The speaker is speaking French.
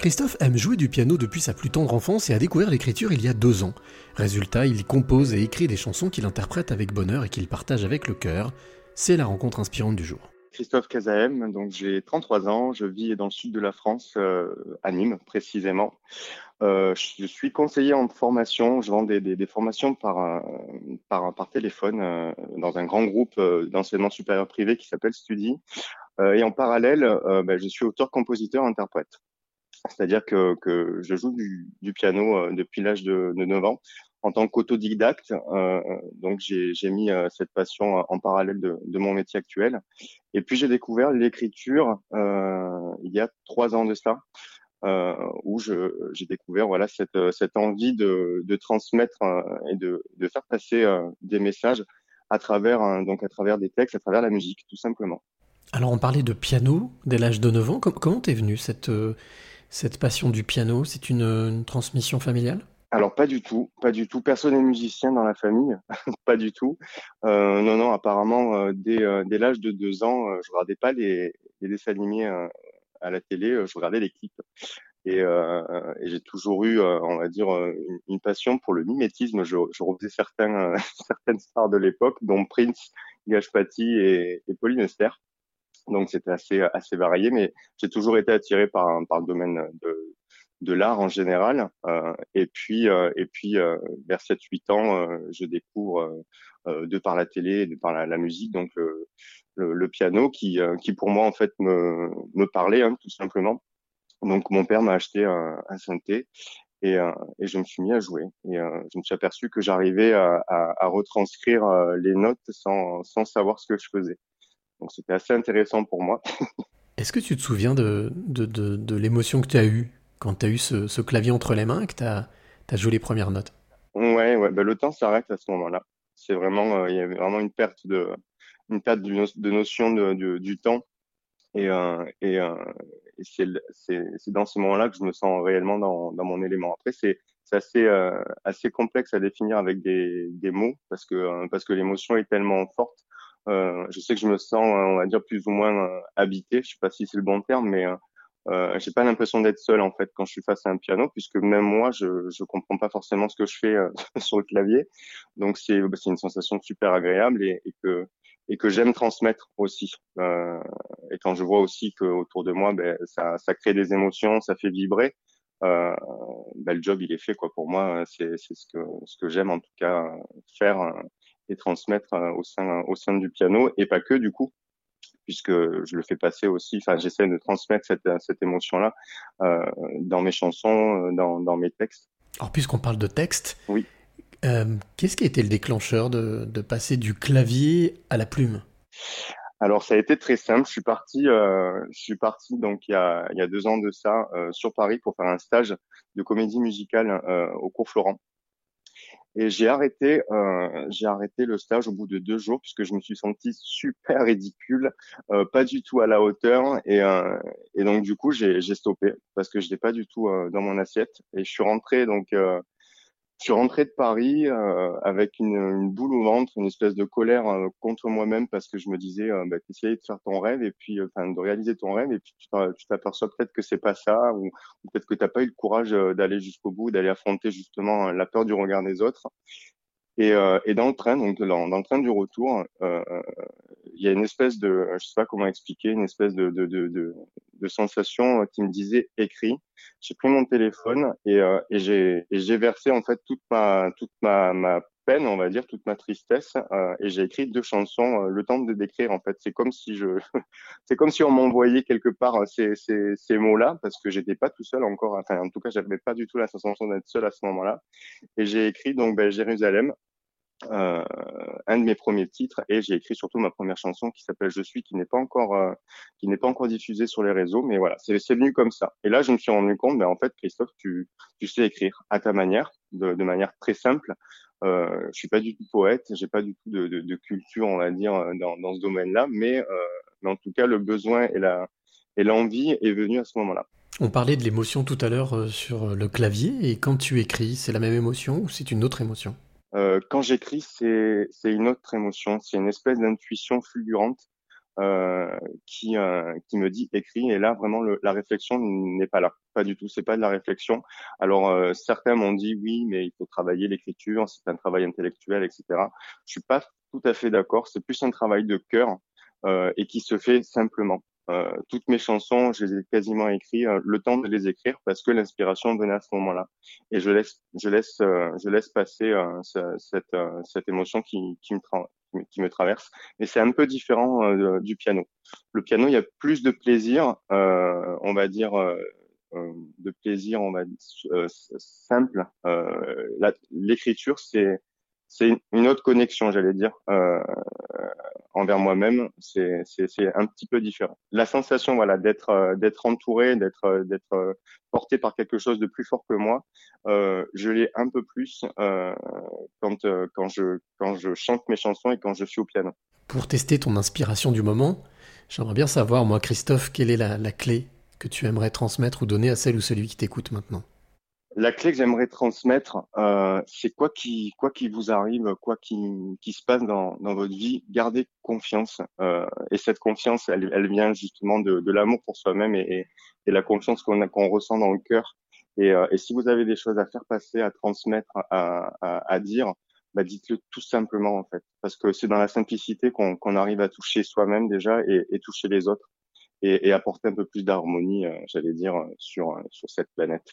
Christophe aime jouer du piano depuis sa plus tendre enfance et a découvert l'écriture il y a deux ans. Résultat, il compose et écrit des chansons qu'il interprète avec bonheur et qu'il partage avec le cœur. C'est la rencontre inspirante du jour. Christophe Casaem, donc j'ai 33 ans, je vis dans le sud de la France, euh, à Nîmes précisément. Euh, je suis conseiller en formation, je vends des, formations par, euh, téléphone dans un grand groupe d'enseignement supérieur privé qui s'appelle Studi. et en parallèle, ben, je suis auteur-compositeur-interprète. C'est-à-dire que, je joue du, piano euh, depuis l'âge de, de, 9 ans en tant qu'autodidacte. Euh, donc j'ai mis euh, cette passion en parallèle de, mon métier actuel. Et puis j'ai découvert l'écriture euh, il y a trois ans de ça. Euh, où j'ai découvert voilà cette, envie de, transmettre et de, de, faire passer des messages à travers donc à travers des textes, à travers la musique, tout simplement. Alors on parlait de piano dès l'âge de 9 ans. Comment t'es venu cette cette passion du piano C'est une, transmission familiale? Alors pas du tout, pas du tout. Personne n'est musicien dans la famille, pas du tout. Euh, non, non, apparemment euh, dès, euh, dès l'âge de deux ans, je regardais pas les, dessins animés à la télé, je regardais les clips. Et, j'ai toujours eu, on va dire, une, passion pour le mimétisme. Je, je refaisais certains, certaines stars de l'époque, dont Prince, Gage et, et Pauline Esther donc c'était assez assez varié, mais j'ai toujours été attiré par par le domaine de de l'art en général. Euh, et puis euh, et puis euh, vers 7-8 ans, euh, je découvre euh, de par la télé, de par la, musique, donc le, le, piano qui qui pour moi en fait me me parlait hein, tout simplement. Donc mon père m'a acheté un synthé et, euh, et, je me suis mis à jouer. Et euh, je me suis aperçu que j'arrivais à, à, à, retranscrire les notes sans, sans savoir ce que je faisais. Donc c'était assez intéressant pour moi. Est-ce que tu te souviens de, de, de, de l'émotion que tu as eue quand tu as eu ce, ce, clavier entre les mains et que tu as, as, joué les premières notes? Ouais, ouais ben, le temps s'arrête à ce moment-là. C'est vraiment, euh, il y avait vraiment une perte de, une perte de, notion du temps. Et, euh, et, euh, et c'est dans ce moment-là que je me sens réellement dans, dans mon élément. Après, c'est assez, euh, assez complexe à définir avec des, des mots parce que, parce que l'émotion est tellement forte je sais que je me sens, on va dire, plus ou moins euh, habité. Je sais pas si c'est le bon terme, mais euh, euh, j'ai pas l'impression d'être seul en fait quand je suis face à un piano, puisque même moi, je je comprends pas forcément ce que je fais euh, sur le clavier. Donc c'est bah, c'est une sensation super agréable et, et que et que j'aime transmettre aussi. Euh, et quand je vois aussi que autour de moi, ben, ça ça crée des émotions, ça fait vibrer. Euh, ben, le job il est fait quoi pour moi. C'est c'est ce que ce que j'aime en tout cas faire et transmettre euh, au sein au sein du piano et pas que du coup puisque je le fais passer aussi enfin j'essaie de transmettre cette cette émotion là euh, dans mes chansons euh, dans dans mes textes alors puisqu'on parle de texte oui euh, qu'est-ce qui a été le déclencheur de, de passer du clavier à la plume? Alors ça a été très simple. Je suis parti, euh, je suis parti donc il y a, il y a deux ans de ça euh, sur Paris pour faire un stage de comédie musicale euh, au cours Florent. Et j'ai arrêté, euh, j'ai arrêté le stage au bout de deux jours puisque je me suis senti super ridicule, euh, pas du tout à la hauteur. Et, euh, et donc du coup j'ai stoppé parce que je n'étais pas du tout euh, dans mon assiette. Et je suis rentré donc euh, je suis rentré de Paris euh, avec une, boule au ventre, une espèce de colère euh, contre moi-même parce que je me disais, euh, bah, de faire ton rêve et puis, enfin, de réaliser ton rêve et puis tu t'aperçois peut-être que c'est pas ça ou, ou peut-être que t'as pas eu le courage d'aller jusqu'au bout, d'aller affronter justement la peur du regard des autres. Et, euh, et, dans le train, donc dans, le train du retour, euh, il y a une espèce de, je sais pas comment expliquer, une espèce de, de, de, de, de sensation qui me disait écrit. J'ai pris mon téléphone et, euh, et j'ai versé en fait toute ma toute ma, ma peine, on va dire, toute ma tristesse, euh, et j'ai écrit deux chansons. Euh, le temps de décrire, en fait, c'est comme si je, c'est comme si on m'envoyait quelque part ces, ces, ces mots-là, parce que j'étais pas tout seul encore. Enfin, en tout cas, j'avais pas du tout la sensation d'être seul à ce moment-là. Et j'ai écrit donc ben, Jérusalem, euh, un de mes premiers titres et j'ai écrit surtout ma première chanson qui s'appelle Je suis qui n'est pas encore euh, qui n'est pas encore diffusée sur les réseaux mais voilà c'est venu comme ça. Et là je me suis rendu compte ben en fait Christophe tu tu sais écrire à ta manière de, manière très simple. Euh, je suis pas du tout poète j'ai pas du tout de, de, culture on va dire dans, dans ce domaine là mais euh, mais en tout cas le besoin et la et l'envie est venu à ce moment là on parlait de l'émotion tout à l'heure euh, sur le clavier et quand tu écris c'est la même émotion ou c'est une autre émotion? Euh, quand j'écris, c'est une autre émotion, c'est une espèce d'intuition fulgurante euh, qui euh, qui me dit écrit et là vraiment le, la réflexion n'est pas là. Pas du tout c'est pas de la réflexion. Alors euh, certains m'ont dit oui mais il faut travailler l'écriture c'est un travail intellectuel etc je suis pas tout à fait d'accord c'est plus un travail de cœur euh, et qui se fait simplement euh, toutes mes chansons, je les ai quasiment écrites euh, le temps de les écrire parce que l'inspiration venait à ce moment-là. Et je laisse, je laisse, euh, je laisse passer cette, cette émotion qui, qui me, traverse. Mais c'est un peu différent du piano. Le piano, il y a plus de plaisir, on va dire, de plaisir, on va dire, simple. L'écriture, c'est c'est une autre connexion, j'allais dire, euh, envers moi-même. C'est un petit peu différent. La sensation, voilà, d'être euh, d'être entouré, d'être euh, d'être euh, porté par quelque chose de plus fort que moi, euh, je l'ai un peu plus euh, quand quand je quand je chante mes chansons et quand je suis au piano. Pour tester ton inspiration du moment, j'aimerais bien savoir, moi, Christophe, quelle est la, la clé que tu aimerais transmettre ou donner à celle ou celui qui t'écoute maintenant? La clé que j'aimerais transmettre, euh, c'est quoi qui quoi qui vous arrive, quoi qui, qui se passe dans, dans votre vie, gardez confiance. Euh, et cette confiance, elle, elle vient justement de, de l'amour pour soi-même et, et, la confiance qu'on qu'on ressent dans le cœur. Et, euh, et, si vous avez des choses à faire passer, à transmettre, à, à, à dire, bah dites-le tout simplement en fait, parce que c'est dans la simplicité qu'on arrive à toucher soi-même déjà et, et toucher les autres et, et apporter un peu plus d'harmonie, euh, j'allais dire, sur sur cette planète.